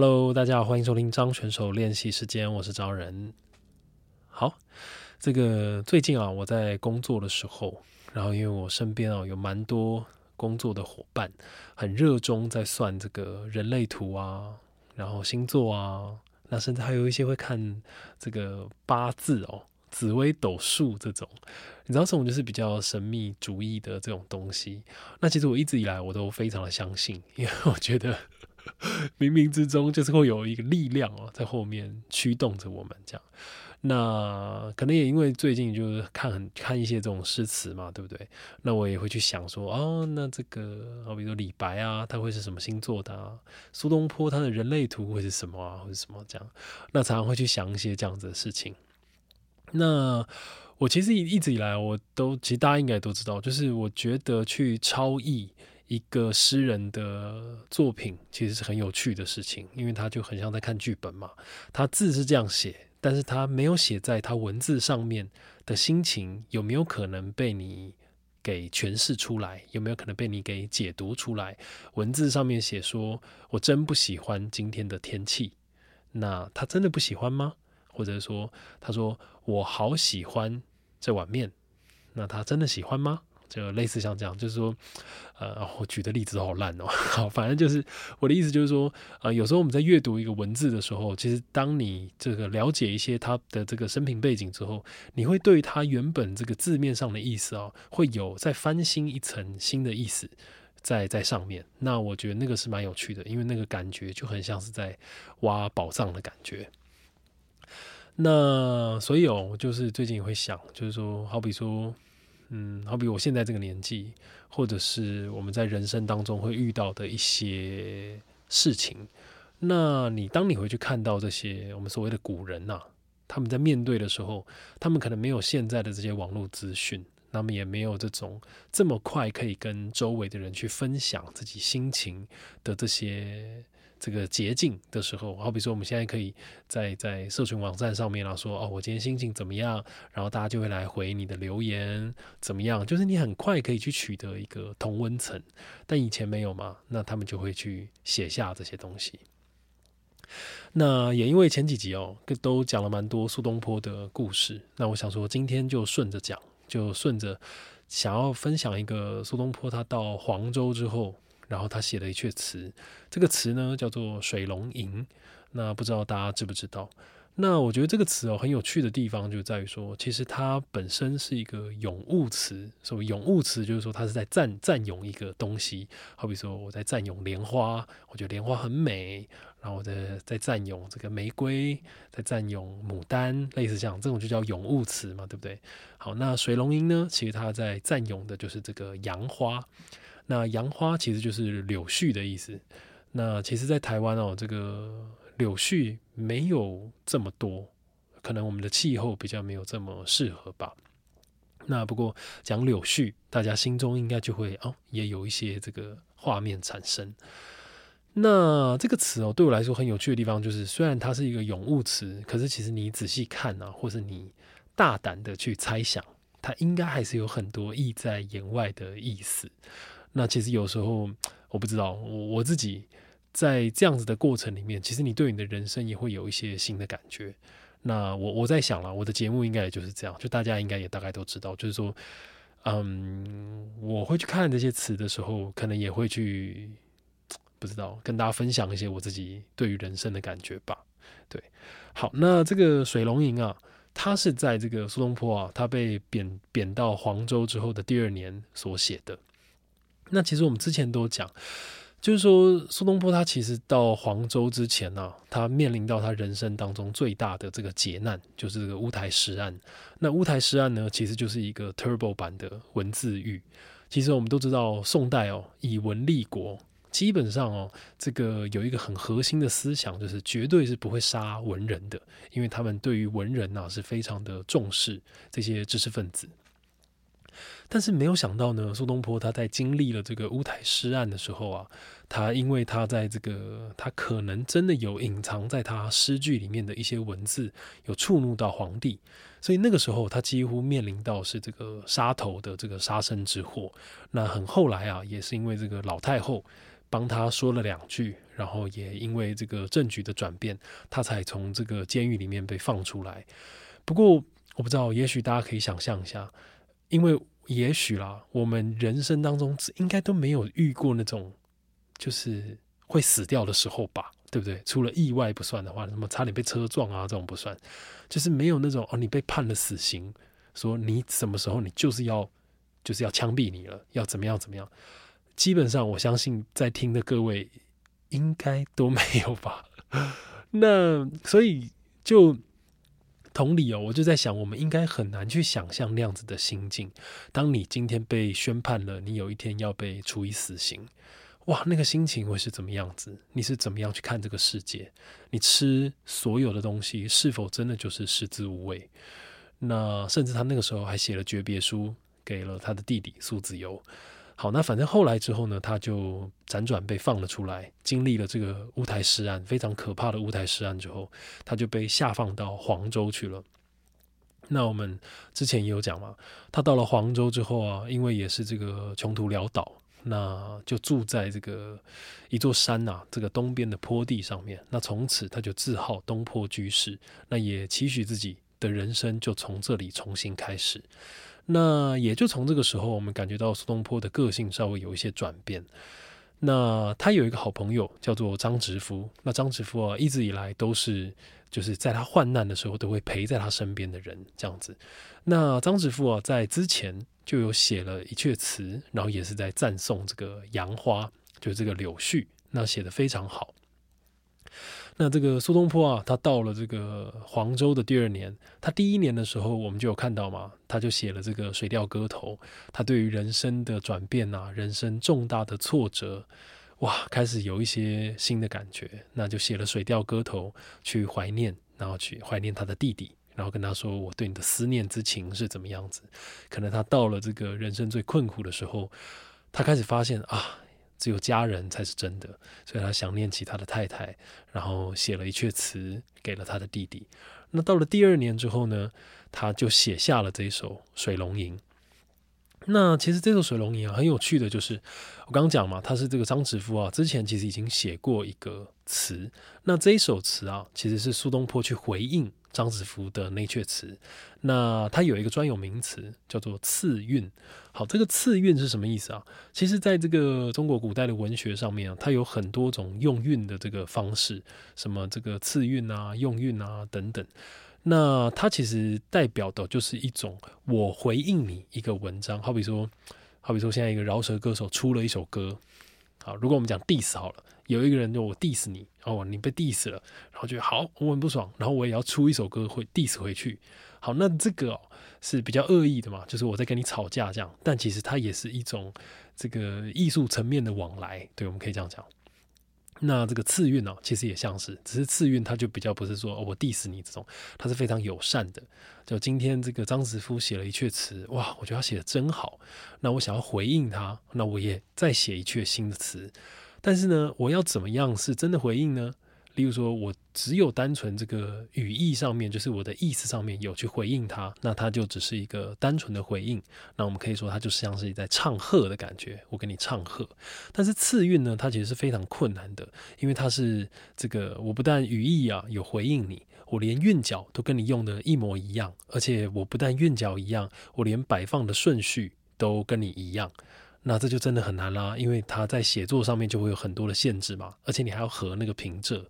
Hello，大家好，欢迎收听张选手练习时间，我是张仁。好，这个最近啊，我在工作的时候，然后因为我身边啊有蛮多工作的伙伴，很热衷在算这个人类图啊，然后星座啊，那甚至还有一些会看这个八字哦。紫微斗数这种，你知道这种就是比较神秘主义的这种东西。那其实我一直以来我都非常的相信，因为我觉得 冥冥之中就是会有一个力量哦，在后面驱动着我们这样。那可能也因为最近就是看很看一些这种诗词嘛，对不对？那我也会去想说，哦，那这个好比如说李白啊，他会是什么星座的？苏东坡他的人类图会是什么啊，或者什么这样？那常常会去想一些这样子的事情。那我其实一直以来，我都其实大家应该都知道，就是我觉得去超意一个诗人的作品，其实是很有趣的事情，因为他就很像在看剧本嘛。他字是这样写，但是他没有写在他文字上面的心情，有没有可能被你给诠释出来？有没有可能被你给解读出来？文字上面写说：“我真不喜欢今天的天气。”那他真的不喜欢吗？或者说，他说我好喜欢这碗面，那他真的喜欢吗？就类似像这样，就是说，呃，我举的例子好烂哦。好，反正就是我的意思就是说，呃，有时候我们在阅读一个文字的时候，其实当你这个了解一些他的这个生平背景之后，你会对他原本这个字面上的意思啊，会有再翻新一层新的意思在在上面。那我觉得那个是蛮有趣的，因为那个感觉就很像是在挖宝藏的感觉。那所以哦，就是最近也会想，就是说，好比说，嗯，好比我现在这个年纪，或者是我们在人生当中会遇到的一些事情，那你当你回去看到这些我们所谓的古人呐，他们在面对的时候，他们可能没有现在的这些网络资讯，那么也没有这种这么快可以跟周围的人去分享自己心情的这些。这个捷径的时候，好比说我们现在可以在在社群网站上面啊说哦，我今天心情怎么样，然后大家就会来回你的留言怎么样，就是你很快可以去取得一个同温层，但以前没有嘛，那他们就会去写下这些东西。那也因为前几集哦，都讲了蛮多苏东坡的故事，那我想说今天就顺着讲，就顺着想要分享一个苏东坡他到黄州之后。然后他写了一阙词，这个词呢叫做《水龙吟》，那不知道大家知不知道？那我觉得这个词哦很有趣的地方就在于说，其实它本身是一个咏物词。所谓咏物词，就是说它是在赞赞咏一个东西。好比说我在赞咏莲花，我觉得莲花很美，然后我在在赞咏这个玫瑰，在赞咏牡丹，类似这样，这种就叫咏物词嘛，对不对？好，那《水龙吟》呢，其实它在赞咏的就是这个杨花。那杨花其实就是柳絮的意思。那其实，在台湾哦，这个柳絮没有这么多，可能我们的气候比较没有这么适合吧。那不过讲柳絮，大家心中应该就会哦，也有一些这个画面产生。那这个词哦，对我来说很有趣的地方就是，虽然它是一个咏物词，可是其实你仔细看啊，或是你大胆的去猜想，它应该还是有很多意在言外的意思。那其实有时候我不知道，我我自己在这样子的过程里面，其实你对你的人生也会有一些新的感觉。那我我在想了，我的节目应该也就是这样，就大家应该也大概都知道，就是说，嗯，我会去看这些词的时候，可能也会去不知道跟大家分享一些我自己对于人生的感觉吧。对，好，那这个《水龙吟》啊，它是在这个苏东坡啊，他被贬贬到黄州之后的第二年所写的。那其实我们之前都讲，就是说苏东坡他其实到黄州之前呢，他面临到他人生当中最大的这个劫难，就是这个乌台诗案。那乌台诗案呢，其实就是一个 turbo 版的文字狱。其实我们都知道，宋代哦以文立国，基本上哦这个有一个很核心的思想，就是绝对是不会杀文人的，因为他们对于文人呐是非常的重视这些知识分子。但是没有想到呢，苏东坡他在经历了这个乌台诗案的时候啊，他因为他在这个他可能真的有隐藏在他诗句里面的一些文字，有触怒到皇帝，所以那个时候他几乎面临到是这个杀头的这个杀身之祸。那很后来啊，也是因为这个老太后帮他说了两句，然后也因为这个政局的转变，他才从这个监狱里面被放出来。不过我不知道，也许大家可以想象一下，因为也许啦，我们人生当中应该都没有遇过那种就是会死掉的时候吧，对不对？除了意外不算的话，什么差点被车撞啊这种不算，就是没有那种哦，你被判了死刑，说你什么时候你就是要就是要枪毙你了，要怎么样怎么样。基本上，我相信在听的各位应该都没有吧。那所以就同理哦，我就在想，我们应该很难去想象那样子的心境。当你今天被宣判了，你有一天要被处以死刑，哇，那个心情会是怎么样子？你是怎么样去看这个世界？你吃所有的东西，是否真的就是食之无味？那甚至他那个时候还写了诀别书给了他的弟弟苏子由。好，那反正后来之后呢，他就辗转被放了出来，经历了这个乌台诗案非常可怕的乌台诗案之后，他就被下放到黄州去了。那我们之前也有讲嘛，他到了黄州之后啊，因为也是这个穷途潦倒，那就住在这个一座山呐，这个东边的坡地上面。那从此他就自号东坡居士，那也期许自己的人生就从这里重新开始。那也就从这个时候，我们感觉到苏东坡的个性稍微有一些转变。那他有一个好朋友叫做张直夫，那张直夫啊，一直以来都是就是在他患难的时候都会陪在他身边的人，这样子。那张直夫啊，在之前就有写了一阙词，然后也是在赞颂这个杨花，就这个柳絮，那写的非常好。那这个苏东坡啊，他到了这个黄州的第二年，他第一年的时候，我们就有看到嘛，他就写了这个《水调歌头》，他对于人生的转变啊，人生重大的挫折，哇，开始有一些新的感觉，那就写了《水调歌头》去怀念，然后去怀念他的弟弟，然后跟他说我对你的思念之情是怎么样子。可能他到了这个人生最困苦的时候，他开始发现啊。只有家人才是真的，所以他想念起他的太太，然后写了一阙词给了他的弟弟。那到了第二年之后呢，他就写下了这一首《水龙吟》。那其实这首《水龙吟》啊，很有趣的就是，我刚刚讲嘛，他是这个张直夫啊，之前其实已经写过一个词。那这一首词啊，其实是苏东坡去回应。张子福的那阙词，那它有一个专有名词叫做次韵。好，这个次韵是什么意思啊？其实，在这个中国古代的文学上面啊，它有很多种用韵的这个方式，什么这个次韵啊、用韵啊等等。那它其实代表的就是一种我回应你一个文章，好比说，好比说现在一个饶舌歌手出了一首歌。好，如果我们讲 diss 好了。有一个人就我 diss 你哦，你被 diss 了，然后觉得好，我很不爽，然后我也要出一首歌会 diss 回去。好，那这个是比较恶意的嘛，就是我在跟你吵架这样，但其实它也是一种这个艺术层面的往来，对，我们可以这样讲。那这个次韵呢，其实也像是，只是次韵它就比较不是说我 diss 你这种，它是非常友善的。就今天这个张子夫写了一阙词，哇，我觉得他写的真好，那我想要回应他，那我也再写一阙新的词。但是呢，我要怎么样是真的回应呢？例如说，我只有单纯这个语义上面，就是我的意思上面有去回应他，那他就只是一个单纯的回应。那我们可以说，他就像是在唱和的感觉，我跟你唱和。但是次韵呢，它其实是非常困难的，因为它是这个，我不但语义啊有回应你，我连韵脚都跟你用的一模一样，而且我不但韵脚一样，我连摆放的顺序都跟你一样。那这就真的很难啦，因为他在写作上面就会有很多的限制嘛，而且你还要合那个平仄。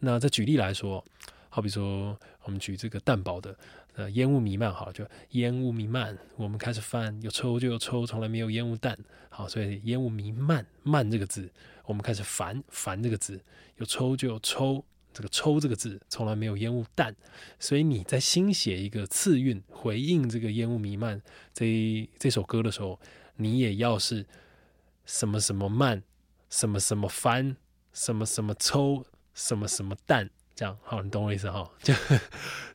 那再举例来说，好比说我们举这个蛋堡的，呃，烟雾弥漫，好，就烟雾弥漫，我们开始翻，有抽就有抽，从来没有烟雾弹，好，所以烟雾弥漫，漫这个字，我们开始烦，烦这个字，有抽就有抽，这个抽这个字，从来没有烟雾弹，所以你在新写一个次韵回应这个烟雾弥漫这这首歌的时候。你也要是什么什么慢，什么什么翻，什么什么抽，什么什么淡，这样好，你懂我意思哈？就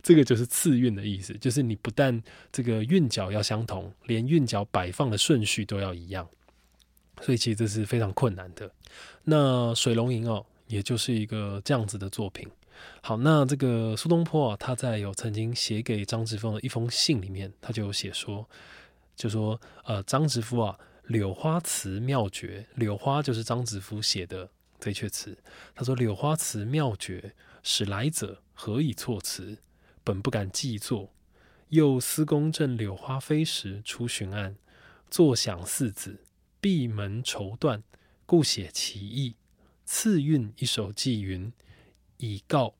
这个就是次韵的意思，就是你不但这个韵脚要相同，连韵脚摆放的顺序都要一样，所以其实这是非常困难的。那《水龙吟》哦，也就是一个这样子的作品。好，那这个苏东坡啊，他在有曾经写给张之峰的一封信里面，他就有写说。就说，呃，张直夫啊，柳花词妙绝，柳花就是张子夫写的这阙词。他说：“柳花词妙绝，使来者何以措辞？本不敢记作。又司公正柳花飞时出巡案，坐享四子，闭门绸缎，故写其意。次韵一首寄云，以告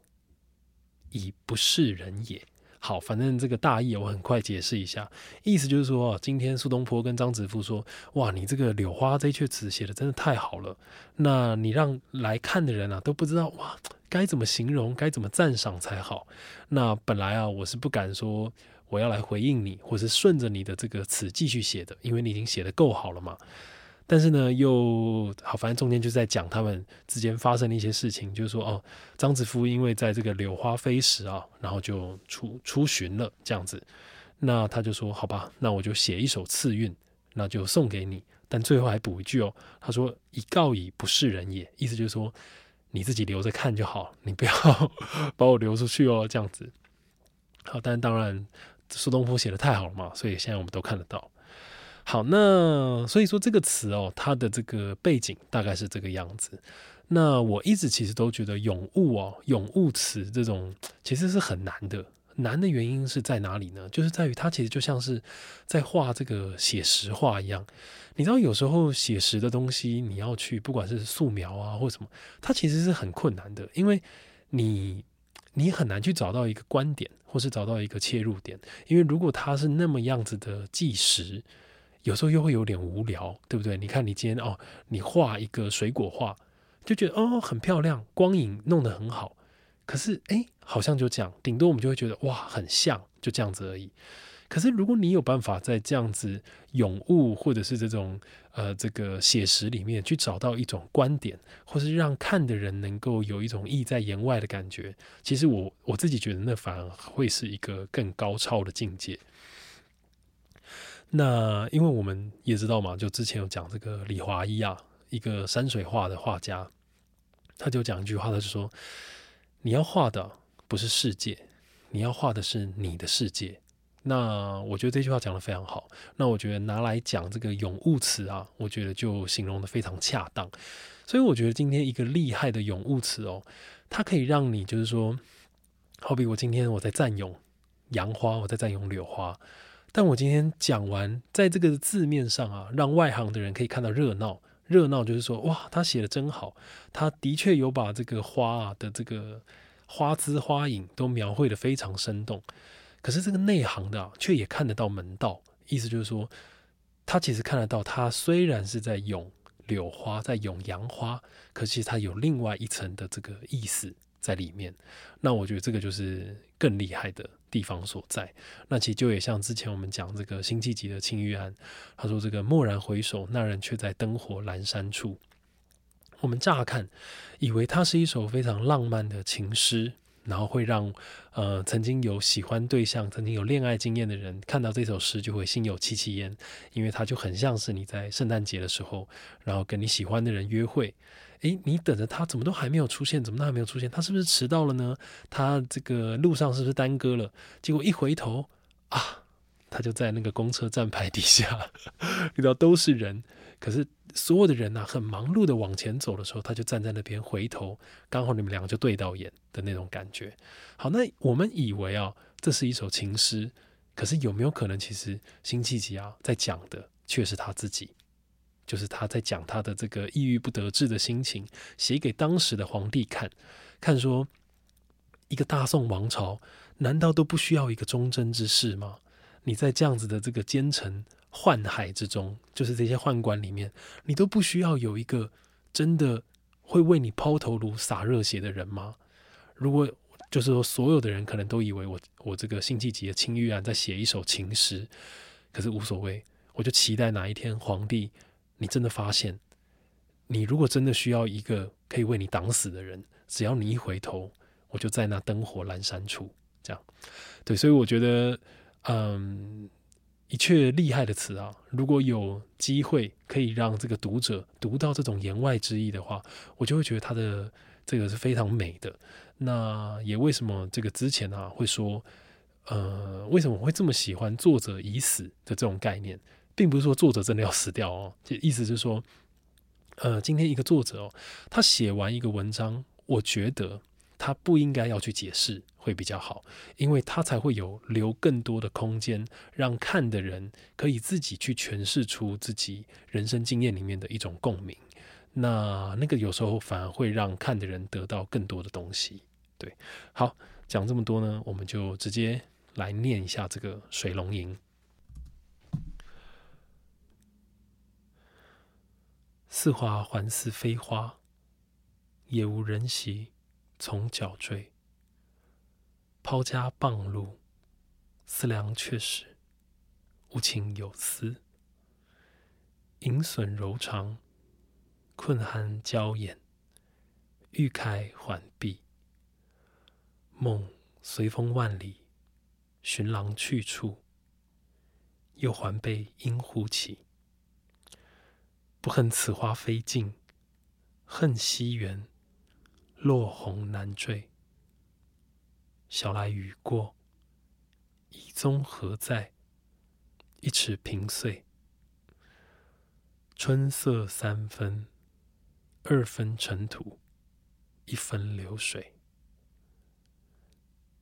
以不是人也。”好，反正这个大意我很快解释一下，意思就是说，今天苏东坡跟张子夫说，哇，你这个柳花这阙词写的真的太好了，那你让来看的人啊都不知道哇，该怎么形容，该怎么赞赏才好。那本来啊，我是不敢说我要来回应你，或是顺着你的这个词继续写的，因为你已经写的够好了嘛。但是呢，又好，反正中间就在讲他们之间发生的一些事情，就是说，哦，张子夫因为在这个柳花飞时啊，然后就出出巡了这样子，那他就说，好吧，那我就写一首次韵，那就送给你，但最后还补一句哦，他说以告以不是人也，意思就是说你自己留着看就好，你不要 把我流出去哦，这样子。好，但当然苏东坡写的太好了嘛，所以现在我们都看得到。好，那所以说这个词哦，它的这个背景大概是这个样子。那我一直其实都觉得咏物哦，咏物词这种其实是很难的。难的原因是在哪里呢？就是在于它其实就像是在画这个写实画一样。你知道，有时候写实的东西，你要去不管是素描啊或什么，它其实是很困难的，因为你你很难去找到一个观点，或是找到一个切入点。因为如果它是那么样子的纪实。有时候又会有点无聊，对不对？你看，你今天哦，你画一个水果画，就觉得哦很漂亮，光影弄得很好。可是哎，好像就这样，顶多我们就会觉得哇很像，就这样子而已。可是如果你有办法在这样子咏物或者是这种呃这个写实里面去找到一种观点，或是让看的人能够有一种意在言外的感觉，其实我我自己觉得那反而会是一个更高超的境界。那因为我们也知道嘛，就之前有讲这个李华一啊，一个山水画的画家，他就讲一句话，他就说：“你要画的不是世界，你要画的是你的世界。”那我觉得这句话讲的非常好。那我觉得拿来讲这个咏物词啊，我觉得就形容的非常恰当。所以我觉得今天一个厉害的咏物词哦，它可以让你就是说，好比我今天我在赞咏杨花，我在赞咏柳花。但我今天讲完，在这个字面上啊，让外行的人可以看到热闹。热闹就是说，哇，他写的真好，他的确有把这个花啊的这个花枝花影都描绘的非常生动。可是这个内行的却也看得到门道，意思就是说，他其实看得到，他虽然是在咏柳花，在咏杨花，可是他有另外一层的这个意思在里面。那我觉得这个就是更厉害的。地方所在，那其实就也像之前我们讲这个辛弃疾的《青玉案》，他说这个蓦然回首，那人却在灯火阑珊处。我们乍看以为它是一首非常浪漫的情诗，然后会让呃曾经有喜欢对象、曾经有恋爱经验的人看到这首诗就会心有戚戚焉，因为它就很像是你在圣诞节的时候，然后跟你喜欢的人约会。诶，你等着他，怎么都还没有出现？怎么都还没有出现？他是不是迟到了呢？他这个路上是不是耽搁了？结果一回头啊，他就在那个公车站牌底下，遇到都是人。可是所有的人呐，很忙碌的往前走的时候，他就站在那边回头，刚好你们两个就对到眼的那种感觉。好，那我们以为啊，这是一首情诗，可是有没有可能，其实辛弃疾啊在讲的却是他自己？就是他在讲他的这个抑郁不得志的心情，写给当时的皇帝看，看说一个大宋王朝难道都不需要一个忠贞之士吗？你在这样子的这个奸臣宦海之中，就是这些宦官里面，你都不需要有一个真的会为你抛头颅洒热血的人吗？如果就是说所有的人可能都以为我我这个辛弃疾的《青玉案》在写一首情诗，可是无所谓，我就期待哪一天皇帝。你真的发现，你如果真的需要一个可以为你挡死的人，只要你一回头，我就在那灯火阑珊处。这样，对，所以我觉得，嗯，一阙厉害的词啊，如果有机会可以让这个读者读到这种言外之意的话，我就会觉得他的这个是非常美的。那也为什么这个之前啊会说，呃，为什么会这么喜欢作者已死的这种概念？并不是说作者真的要死掉哦，就意思是说，呃，今天一个作者哦，他写完一个文章，我觉得他不应该要去解释会比较好，因为他才会有留更多的空间，让看的人可以自己去诠释出自己人生经验里面的一种共鸣。那那个有时候反而会让看的人得到更多的东西。对，好，讲这么多呢，我们就直接来念一下这个《水龙吟》。似花还似非花，也无人席，从脚坠。抛家傍路，思量却是无情有思。盈损柔肠，困酣娇眼，欲开还闭。梦随风万里，寻郎去处，又还被莺呼起。不恨此花飞尽，恨西园落红难缀。晓来雨过，遗踪何在？一池萍碎，春色三分，二分尘土，一分流水。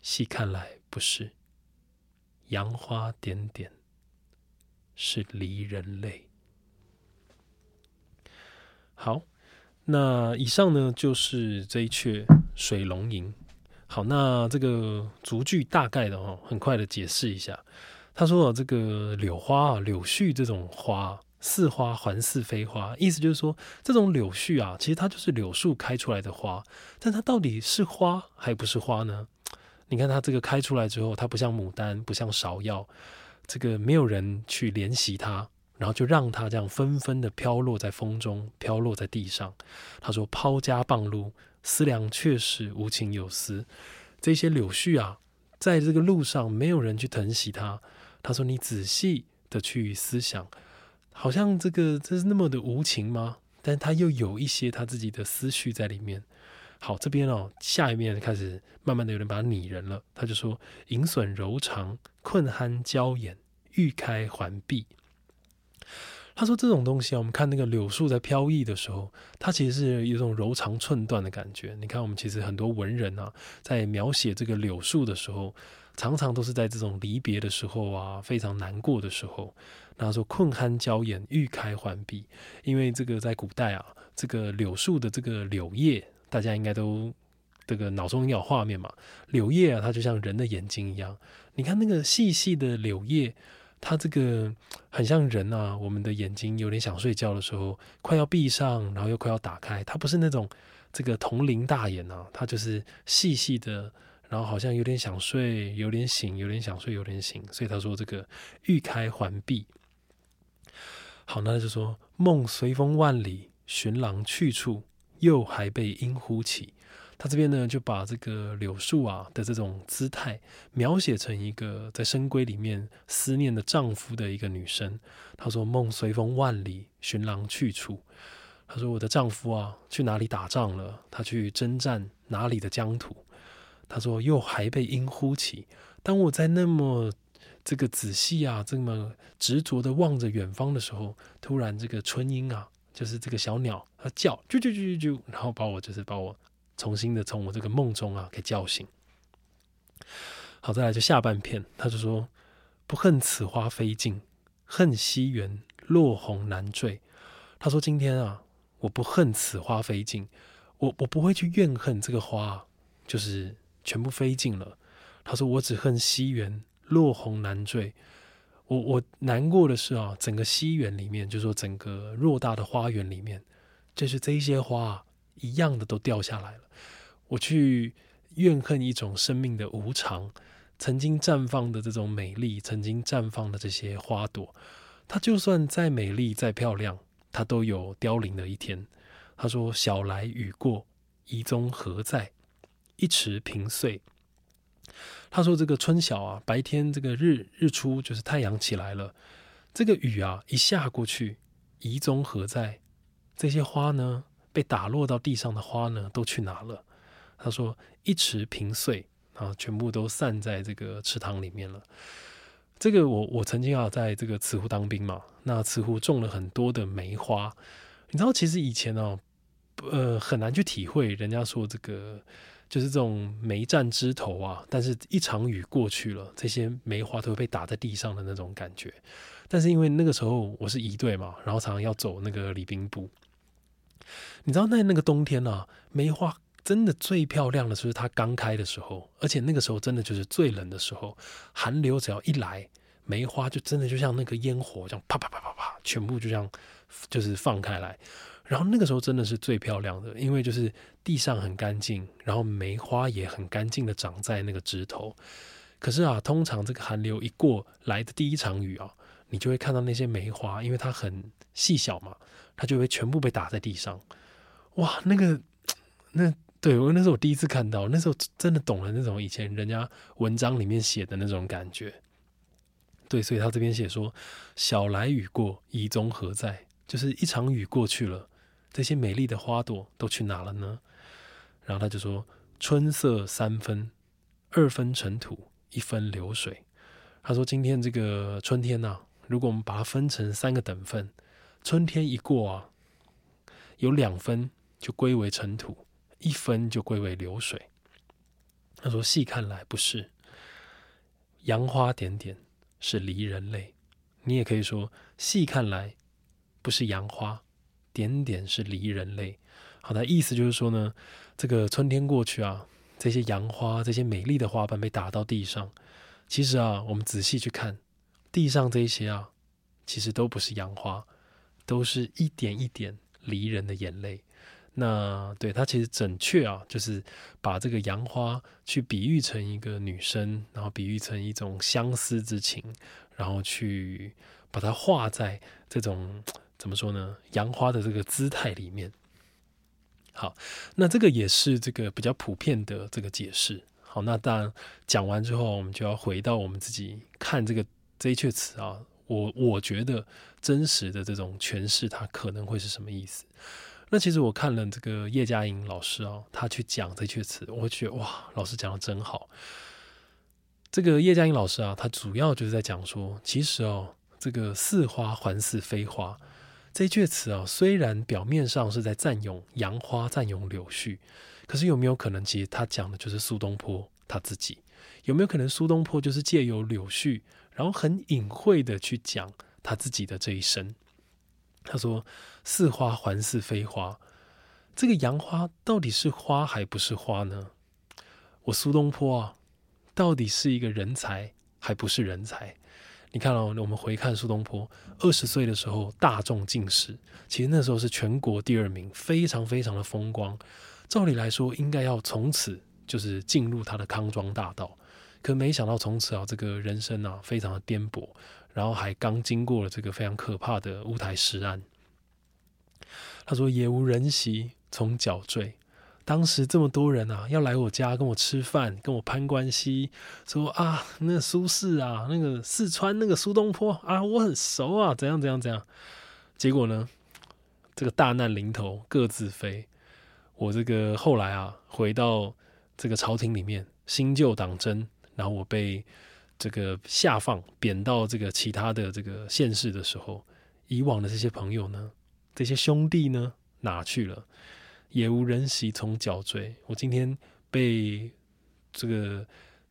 细看来不是，杨花点点，是离人泪。好，那以上呢就是这一阙《水龙吟》。好，那这个逐句大概的哦，很快的解释一下。他说啊，这个柳花啊，柳絮这种花，似花还似非花，意思就是说，这种柳絮啊，其实它就是柳树开出来的花，但它到底是花还不是花呢？你看它这个开出来之后，它不像牡丹，不像芍药，这个没有人去怜惜它，然后就让它这样纷纷的飘落在风中，飘落在地上。他说：“抛家傍路，思量确实无情有思。”这些柳絮啊，在这个路上没有人去疼惜它。他说：“你仔细的去思想，好像这个这是那么的无情吗？但他又有一些他自己的思绪在里面。”好，这边哦，下一面开始慢慢的有人把它拟人了。他就说：“盈损柔肠，困酣娇眼，欲开还闭。”他说：“这种东西啊，我们看那个柳树在飘逸的时候，它其实是有一种柔肠寸断的感觉。你看，我们其实很多文人啊，在描写这个柳树的时候，常常都是在这种离别的时候啊，非常难过的时候。他说：‘困酣娇眼，欲开还闭。’因为这个在古代啊，这个柳树的这个柳叶。”大家应该都这个脑中有画面嘛？柳叶啊，它就像人的眼睛一样。你看那个细细的柳叶，它这个很像人啊。我们的眼睛有点想睡觉的时候，快要闭上，然后又快要打开。它不是那种这个铜铃大眼啊，它就是细细的，然后好像有点想睡，有点醒，有点想睡，有点醒。所以他说这个欲开还闭。好，那就说梦随风万里，寻郎去处。又还被莺呼起，他这边呢就把这个柳树啊的这种姿态描写成一个在深闺里面思念的丈夫的一个女生。她说：“梦随风万里，寻郎去处。”她说：“我的丈夫啊去哪里打仗了？他去征战哪里的疆土？”她说：“又还被莺呼起。”当我在那么这个仔细啊，这么执着的望着远方的时候，突然这个春莺啊。就是这个小鸟，它叫，啾啾啾啾啾，然后把我就是把我重新的从我这个梦中啊给叫醒。好，再来就下半片，他就说：不恨此花飞尽，恨西园落红难缀。他说今天啊，我不恨此花飞尽，我我不会去怨恨这个花，就是全部飞尽了。他说我只恨西园落红难缀。我我难过的是啊，整个西园里面，就说整个偌大的花园里面，就是这些花一样的都掉下来了。我去怨恨一种生命的无常，曾经绽放的这种美丽，曾经绽放的这些花朵，它就算再美丽再漂亮，它都有凋零的一天。他说：“晓来雨过，遗踪何在？一池萍碎。”他说：“这个春晓啊，白天这个日日出就是太阳起来了，这个雨啊一下过去，遗踪何在？这些花呢，被打落到地上的花呢，都去哪了？”他说：“一池萍碎啊，全部都散在这个池塘里面了。这个我我曾经啊在这个慈湖当兵嘛，那慈湖种了很多的梅花，你知道其实以前呢，呃很难去体会人家说这个就是这种梅占枝头啊，但是一场雨过去了，这些梅花都被打在地上的那种感觉。但是因为那个时候我是一队嘛，然后常常要走那个礼宾部，你知道在那个冬天啊，梅花。真的最漂亮的就是它刚开的时候，而且那个时候真的就是最冷的时候，寒流只要一来，梅花就真的就像那个烟火这样啪啪啪啪啪，全部就这样就是放开来。然后那个时候真的是最漂亮的，因为就是地上很干净，然后梅花也很干净的长在那个枝头。可是啊，通常这个寒流一过来的第一场雨啊，你就会看到那些梅花，因为它很细小嘛，他就会全部被打在地上。哇，那个那。对，我那是我第一次看到，那时候真的懂了那种以前人家文章里面写的那种感觉。对，所以他这边写说：“小来雨过，遗踪何在？”就是一场雨过去了，这些美丽的花朵都去哪了呢？然后他就说：“春色三分，二分尘土，一分流水。”他说：“今天这个春天呐，如果我们把它分成三个等份，春天一过啊，有两分就归为尘土。”一分就归为流水。他说：“细看来不是，杨花点点是离人泪。你也可以说，细看来不是杨花点点是离人泪。好的，意思就是说呢，这个春天过去啊，这些杨花，这些美丽的花瓣被打到地上。其实啊，我们仔细去看，地上这些啊，其实都不是杨花，都是一点一点离人的眼泪。”那对他其实准确啊，就是把这个杨花去比喻成一个女生，然后比喻成一种相思之情，然后去把它画在这种怎么说呢？杨花的这个姿态里面。好，那这个也是这个比较普遍的这个解释。好，那当然讲完之后，我们就要回到我们自己看这个这一阙词啊，我我觉得真实的这种诠释，它可能会是什么意思？那其实我看了这个叶嘉莹老师啊，他去讲这句词，我觉得哇，老师讲的真好。这个叶嘉莹老师啊，他主要就是在讲说，其实哦，这个似花还似非花这一阙词啊，虽然表面上是在赞咏杨花、赞咏柳絮，可是有没有可能，其实他讲的就是苏东坡他自己？有没有可能苏东坡就是借由柳絮，然后很隐晦的去讲他自己的这一生？他说：“似花还似非花，这个杨花到底是花还不是花呢？我苏东坡啊，到底是一个人才还不是人才？你看哦，我们回看苏东坡二十岁的时候大中进士，其实那时候是全国第二名，非常非常的风光。照理来说，应该要从此就是进入他的康庄大道，可没想到从此啊，这个人生啊，非常的颠簸。”然后还刚经过了这个非常可怕的乌台诗案，他说也无人席从脚坠。当时这么多人啊，要来我家跟我吃饭，跟我攀关系，说啊，那个苏轼啊，那个四川那个苏东坡啊，我很熟啊，怎样怎样怎样。结果呢，这个大难临头各自飞。我这个后来啊，回到这个朝廷里面，新旧党争，然后我被。这个下放贬到这个其他的这个县市的时候，以往的这些朋友呢，这些兄弟呢，哪去了？也无人惜从脚坠。我今天被这个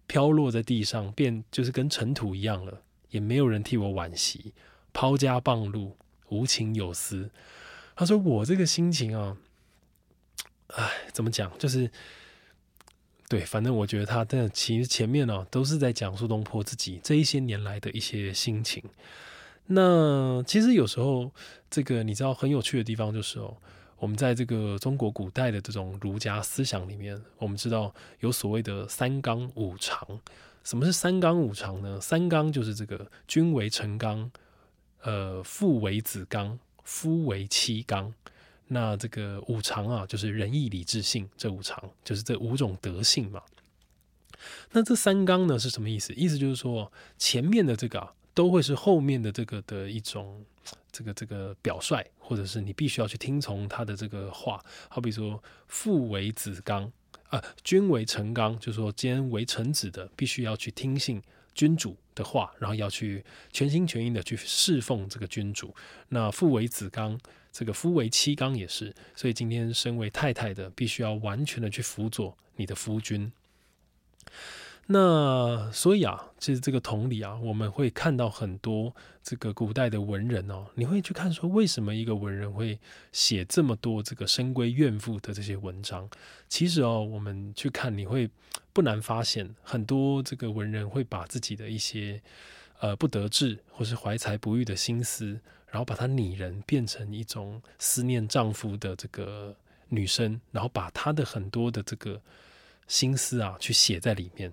飘落在地上，变就是跟尘土一样了，也没有人替我惋惜。抛家傍路，无情有思。他说：“我这个心情啊，哎，怎么讲？就是。”对，反正我觉得他的其实前面呢都是在讲苏东坡自己这一些年来的一些心情。那其实有时候这个你知道很有趣的地方就是哦，我们在这个中国古代的这种儒家思想里面，我们知道有所谓的三纲五常。什么是三纲五常呢？三纲就是这个君为臣纲，呃，父为子纲，夫为妻纲。那这个五常啊，就是仁义礼智信这五常，就是这五种德性嘛。那这三纲呢是什么意思？意思就是说，前面的这个啊，都会是后面的这个的一种这个这个表率，或者是你必须要去听从他的这个话。好比说，父为子纲啊，君为臣纲，就是说，今天为臣子的必须要去听信君主的话，然后要去全心全意的去侍奉这个君主。那父为子纲，这个夫为妻纲也是，所以今天身为太太的，必须要完全的去辅佐你的夫君。那所以啊，其实这个同理啊，我们会看到很多这个古代的文人哦，你会去看说，为什么一个文人会写这么多这个深闺怨妇的这些文章？其实哦，我们去看，你会不难发现，很多这个文人会把自己的一些呃不得志或是怀才不遇的心思，然后把它拟人变成一种思念丈夫的这个女生，然后把她的很多的这个心思啊，去写在里面。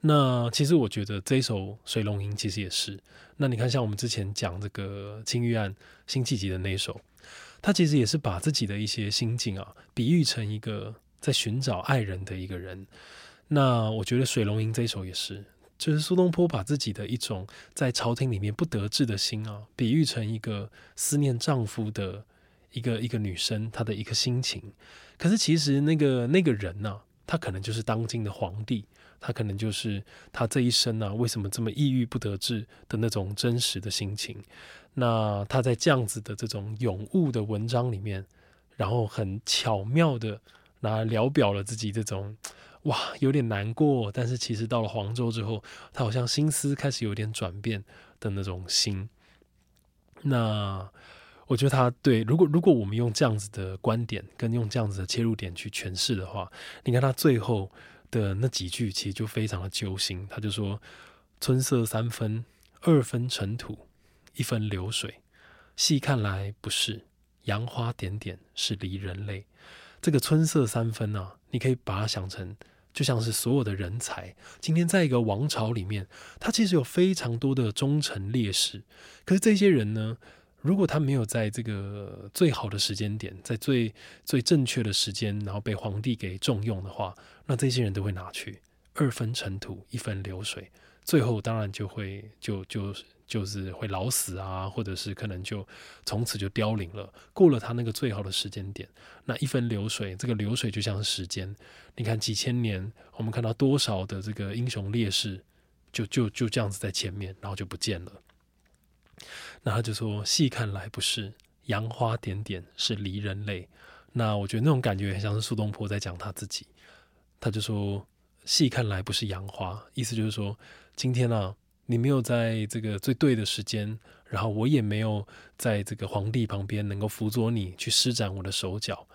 那其实我觉得这一首《水龙吟》其实也是。那你看，像我们之前讲这个《青玉案》辛弃疾的那一首，他其实也是把自己的一些心境啊，比喻成一个在寻找爱人的一个人。那我觉得《水龙吟》这一首也是，就是苏东坡把自己的一种在朝廷里面不得志的心啊，比喻成一个思念丈夫的一个一个女生，她的一个心情。可是其实那个那个人呢，他可能就是当今的皇帝。他可能就是他这一生啊，为什么这么抑郁不得志的那种真实的心情。那他在这样子的这种咏物的文章里面，然后很巧妙的拿聊表了自己这种哇有点难过，但是其实到了黄州之后，他好像心思开始有点转变的那种心。那我觉得他对，如果如果我们用这样子的观点跟用这样子的切入点去诠释的话，你看他最后。的那几句其实就非常的揪心，他就说：“春色三分，二分尘土，一分流水。细看来不是杨花点点，是离人泪。”这个春色三分啊，你可以把它想成，就像是所有的人才，今天在一个王朝里面，他其实有非常多的忠臣烈士，可是这些人呢？如果他没有在这个最好的时间点，在最最正确的时间，然后被皇帝给重用的话，那这些人都会拿去二分尘土，一分流水，最后当然就会就就就是会老死啊，或者是可能就从此就凋零了。过了他那个最好的时间点，那一分流水，这个流水就像是时间。你看几千年，我们看到多少的这个英雄烈士，就就就这样子在前面，然后就不见了。那他就说：“细看来不是杨花点点，是离人泪。”那我觉得那种感觉很像是苏东坡在讲他自己。他就说：“细看来不是杨花，意思就是说，今天啊，你没有在这个最对的时间，然后我也没有在这个皇帝旁边能够辅佐你去施展我的手脚。”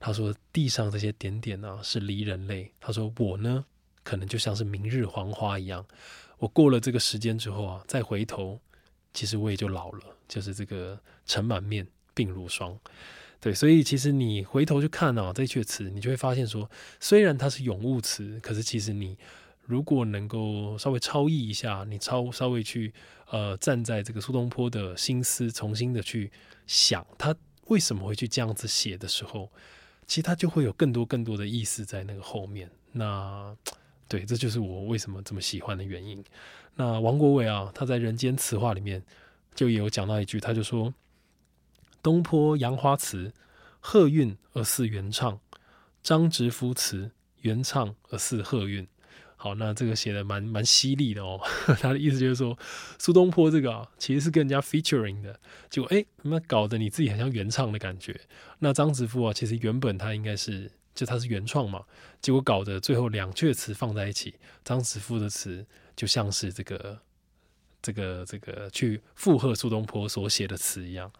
他说：“地上这些点点啊，是离人泪。”他说：“我呢，可能就像是明日黄花一样，我过了这个时间之后啊，再回头。”其实我也就老了，就是这个尘满面，鬓如霜。对，所以其实你回头去看啊，这阙词，你就会发现说，虽然它是咏物词，可是其实你如果能够稍微超译一下，你超稍微去呃站在这个苏东坡的心思，重新的去想他为什么会去这样子写的时候，其实他就会有更多更多的意思在那个后面。那对，这就是我为什么这么喜欢的原因。那王国维啊，他在《人间词话》里面就有讲到一句，他就说：“东坡杨花词，鹤韵而似原唱；张直夫词，原唱而似鹤韵。”好，那这个写的蛮蛮犀利的哦。他的意思就是说，苏东坡这个啊，其实是跟人家 featuring 的，结果哎，那搞得你自己很像原唱的感觉。那张直夫啊，其实原本他应该是。就他是原创嘛，结果搞得最后两阙词放在一起，张子夫的词就像是这个、这个、这个去附和苏东坡所写的词一样。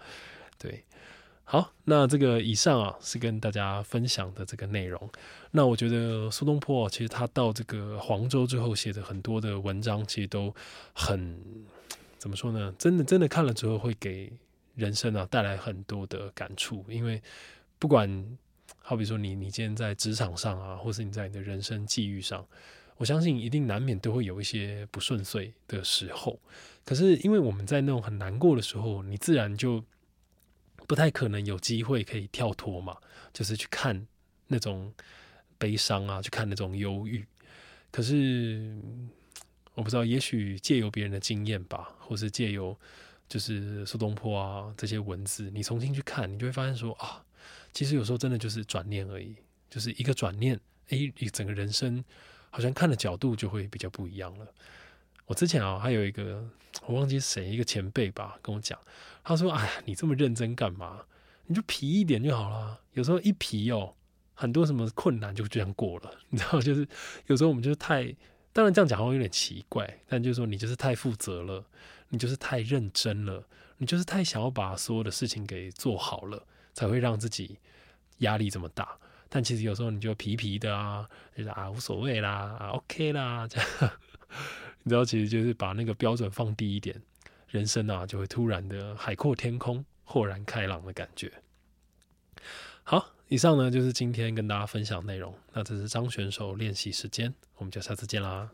对，好，那这个以上啊是跟大家分享的这个内容。那我觉得苏东坡其实他到这个黄州之后写的很多的文章，其实都很怎么说呢？真的真的看了之后会给人生啊带来很多的感触，因为不管。好比说，你你今天在职场上啊，或是你在你的人生际遇上，我相信一定难免都会有一些不顺遂的时候。可是，因为我们在那种很难过的时候，你自然就不太可能有机会可以跳脱嘛，就是去看那种悲伤啊，去看那种忧郁。可是，我不知道，也许借由别人的经验吧，或是借由就是苏东坡啊这些文字，你重新去看，你就会发现说啊。其实有时候真的就是转念而已，就是一个转念，哎，你整个人生好像看的角度就会比较不一样了。我之前啊，还有一个我忘记谁一个前辈吧，跟我讲，他说：“哎呀，你这么认真干嘛？你就皮一点就好了。有时候一皮哦，很多什么困难就这样过了。你知道，就是有时候我们就太……当然这样讲好像有点奇怪，但就是说你就是太负责了，你就是太认真了，你就是太想要把所有的事情给做好了，才会让自己压力这么大。但其实有时候你就皮皮的啊，就是啊无所谓啦，啊 OK 啦，这样。”你知道，其实就是把那个标准放低一点，人生啊就会突然的海阔天空、豁然开朗的感觉。好，以上呢就是今天跟大家分享内容。那这是张选手练习时间，我们就下次见啦。